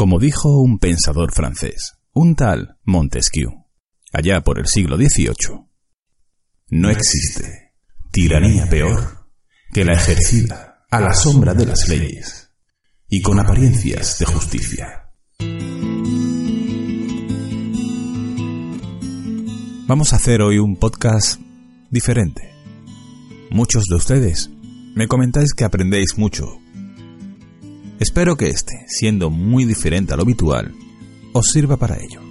Como dijo un pensador francés, un tal Montesquieu, allá por el siglo XVIII, no existe tiranía peor que la ejercida a la sombra de las leyes y con apariencias de justicia. Vamos a hacer hoy un podcast diferente. Muchos de ustedes me comentáis que aprendéis mucho Espero que este, siendo muy diferente a lo habitual, os sirva para ello.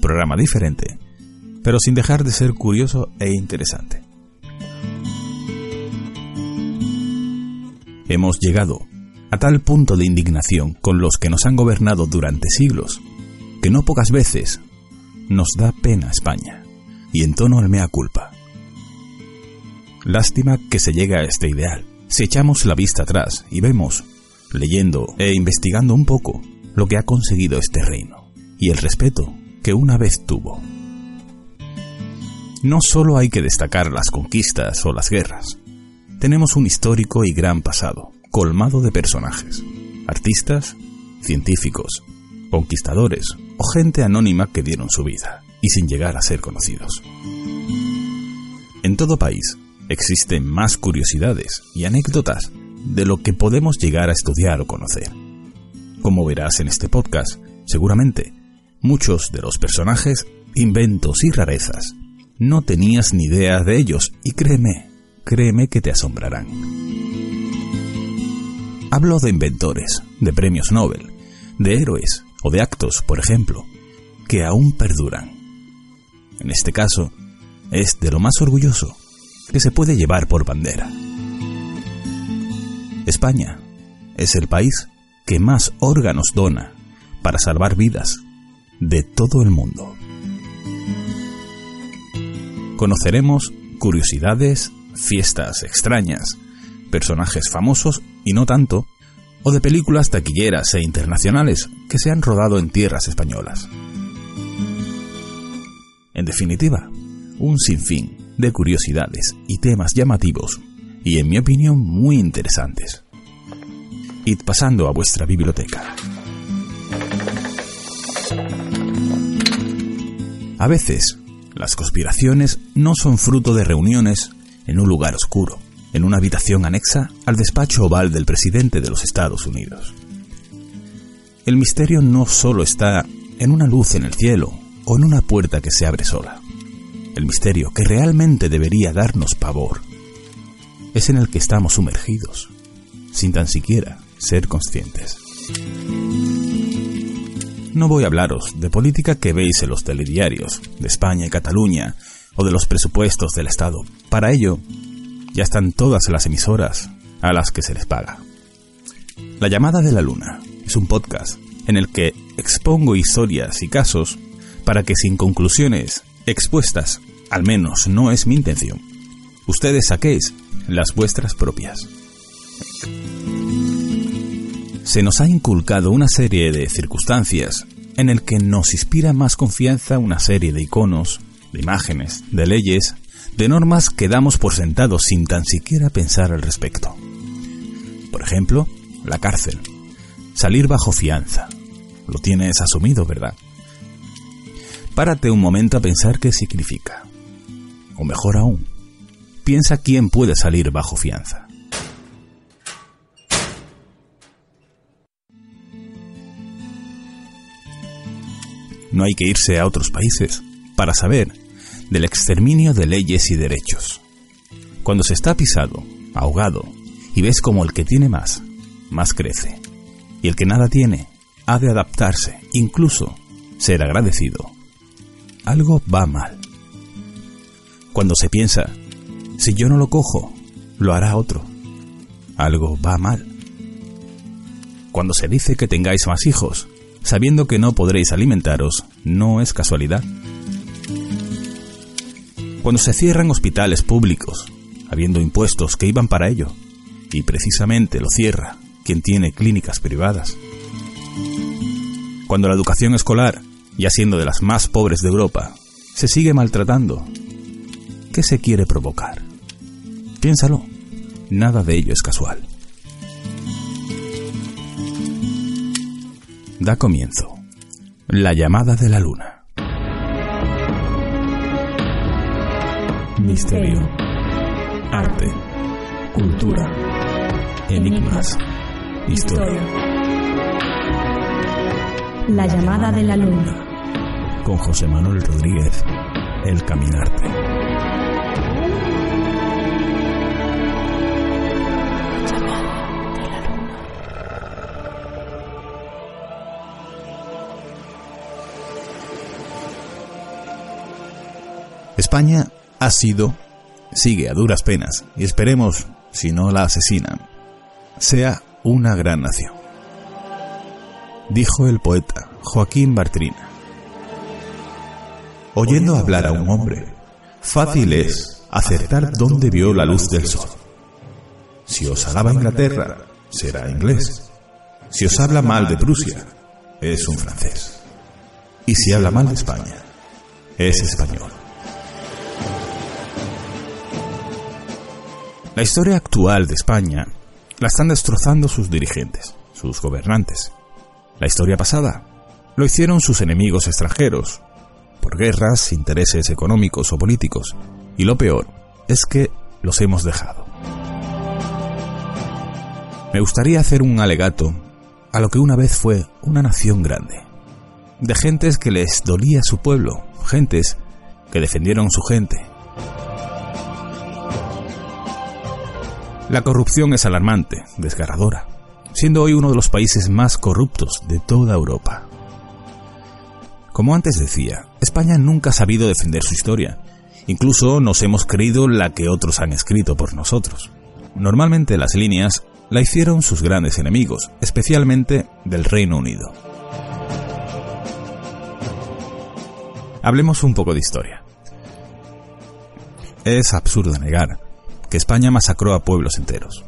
Programa diferente, pero sin dejar de ser curioso e interesante. Hemos llegado a tal punto de indignación con los que nos han gobernado durante siglos, que no pocas veces nos da pena España, y en tono al mea culpa. Lástima que se llega a este ideal. Si echamos la vista atrás y vemos leyendo e investigando un poco lo que ha conseguido este reino y el respeto que una vez tuvo. No solo hay que destacar las conquistas o las guerras, tenemos un histórico y gran pasado, colmado de personajes, artistas, científicos, conquistadores o gente anónima que dieron su vida y sin llegar a ser conocidos. En todo país existen más curiosidades y anécdotas de lo que podemos llegar a estudiar o conocer. Como verás en este podcast, seguramente muchos de los personajes, inventos y rarezas no tenías ni idea de ellos y créeme, créeme que te asombrarán. Hablo de inventores, de premios Nobel, de héroes o de actos, por ejemplo, que aún perduran. En este caso, es de lo más orgulloso que se puede llevar por bandera. España es el país que más órganos dona para salvar vidas de todo el mundo. Conoceremos curiosidades, fiestas extrañas, personajes famosos y no tanto, o de películas taquilleras e internacionales que se han rodado en tierras españolas. En definitiva, un sinfín de curiosidades y temas llamativos y en mi opinión muy interesantes. Id pasando a vuestra biblioteca. A veces, las conspiraciones no son fruto de reuniones en un lugar oscuro, en una habitación anexa al despacho oval del presidente de los Estados Unidos. El misterio no solo está en una luz en el cielo o en una puerta que se abre sola. El misterio que realmente debería darnos pavor es en el que estamos sumergidos, sin tan siquiera ser conscientes. No voy a hablaros de política que veis en los telediarios de España y Cataluña o de los presupuestos del Estado. Para ello, ya están todas las emisoras a las que se les paga. La llamada de la luna es un podcast en el que expongo historias y casos para que sin conclusiones expuestas, al menos no es mi intención, ustedes saquéis las vuestras propias. Se nos ha inculcado una serie de circunstancias en el que nos inspira más confianza una serie de iconos, de imágenes, de leyes, de normas que damos por sentados sin tan siquiera pensar al respecto. Por ejemplo, la cárcel. Salir bajo fianza. Lo tienes asumido, ¿verdad? Párate un momento a pensar qué significa. O mejor aún, piensa quién puede salir bajo fianza. No hay que irse a otros países para saber del exterminio de leyes y derechos. Cuando se está pisado, ahogado, y ves como el que tiene más, más crece, y el que nada tiene, ha de adaptarse, incluso ser agradecido, algo va mal. Cuando se piensa si yo no lo cojo, lo hará otro. Algo va mal. Cuando se dice que tengáis más hijos, sabiendo que no podréis alimentaros, no es casualidad. Cuando se cierran hospitales públicos, habiendo impuestos que iban para ello, y precisamente lo cierra quien tiene clínicas privadas. Cuando la educación escolar, ya siendo de las más pobres de Europa, se sigue maltratando, ¿qué se quiere provocar? Piénsalo, nada de ello es casual. Da comienzo. La llamada de la luna. Misterio. Arte. Cultura. Enigmas. Historia. La llamada de la luna. Con José Manuel Rodríguez. El Caminarte. España ha sido, sigue a duras penas, y esperemos, si no la asesinan, sea una gran nación. Dijo el poeta Joaquín Bartrina. Oyendo hablar a un hombre, fácil es acertar dónde vio la luz del sol. Si os alaba Inglaterra, será inglés. Si os habla mal de Prusia, es un francés. Y si habla mal de España, es español. La historia actual de España la están destrozando sus dirigentes, sus gobernantes. La historia pasada lo hicieron sus enemigos extranjeros, por guerras, intereses económicos o políticos. Y lo peor es que los hemos dejado. Me gustaría hacer un alegato a lo que una vez fue una nación grande, de gentes que les dolía su pueblo, gentes que defendieron su gente, La corrupción es alarmante, desgarradora, siendo hoy uno de los países más corruptos de toda Europa. Como antes decía, España nunca ha sabido defender su historia. Incluso nos hemos creído la que otros han escrito por nosotros. Normalmente las líneas la hicieron sus grandes enemigos, especialmente del Reino Unido. Hablemos un poco de historia. Es absurdo negar que España masacró a pueblos enteros,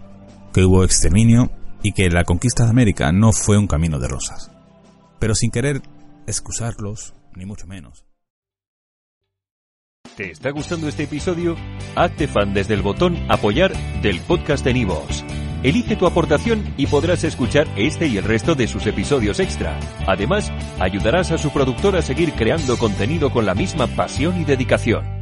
que hubo exterminio y que la conquista de América no fue un camino de rosas. Pero sin querer excusarlos, ni mucho menos. ¿Te está gustando este episodio? Hazte fan desde el botón Apoyar del podcast de Nivos. Elige tu aportación y podrás escuchar este y el resto de sus episodios extra. Además, ayudarás a su productor a seguir creando contenido con la misma pasión y dedicación.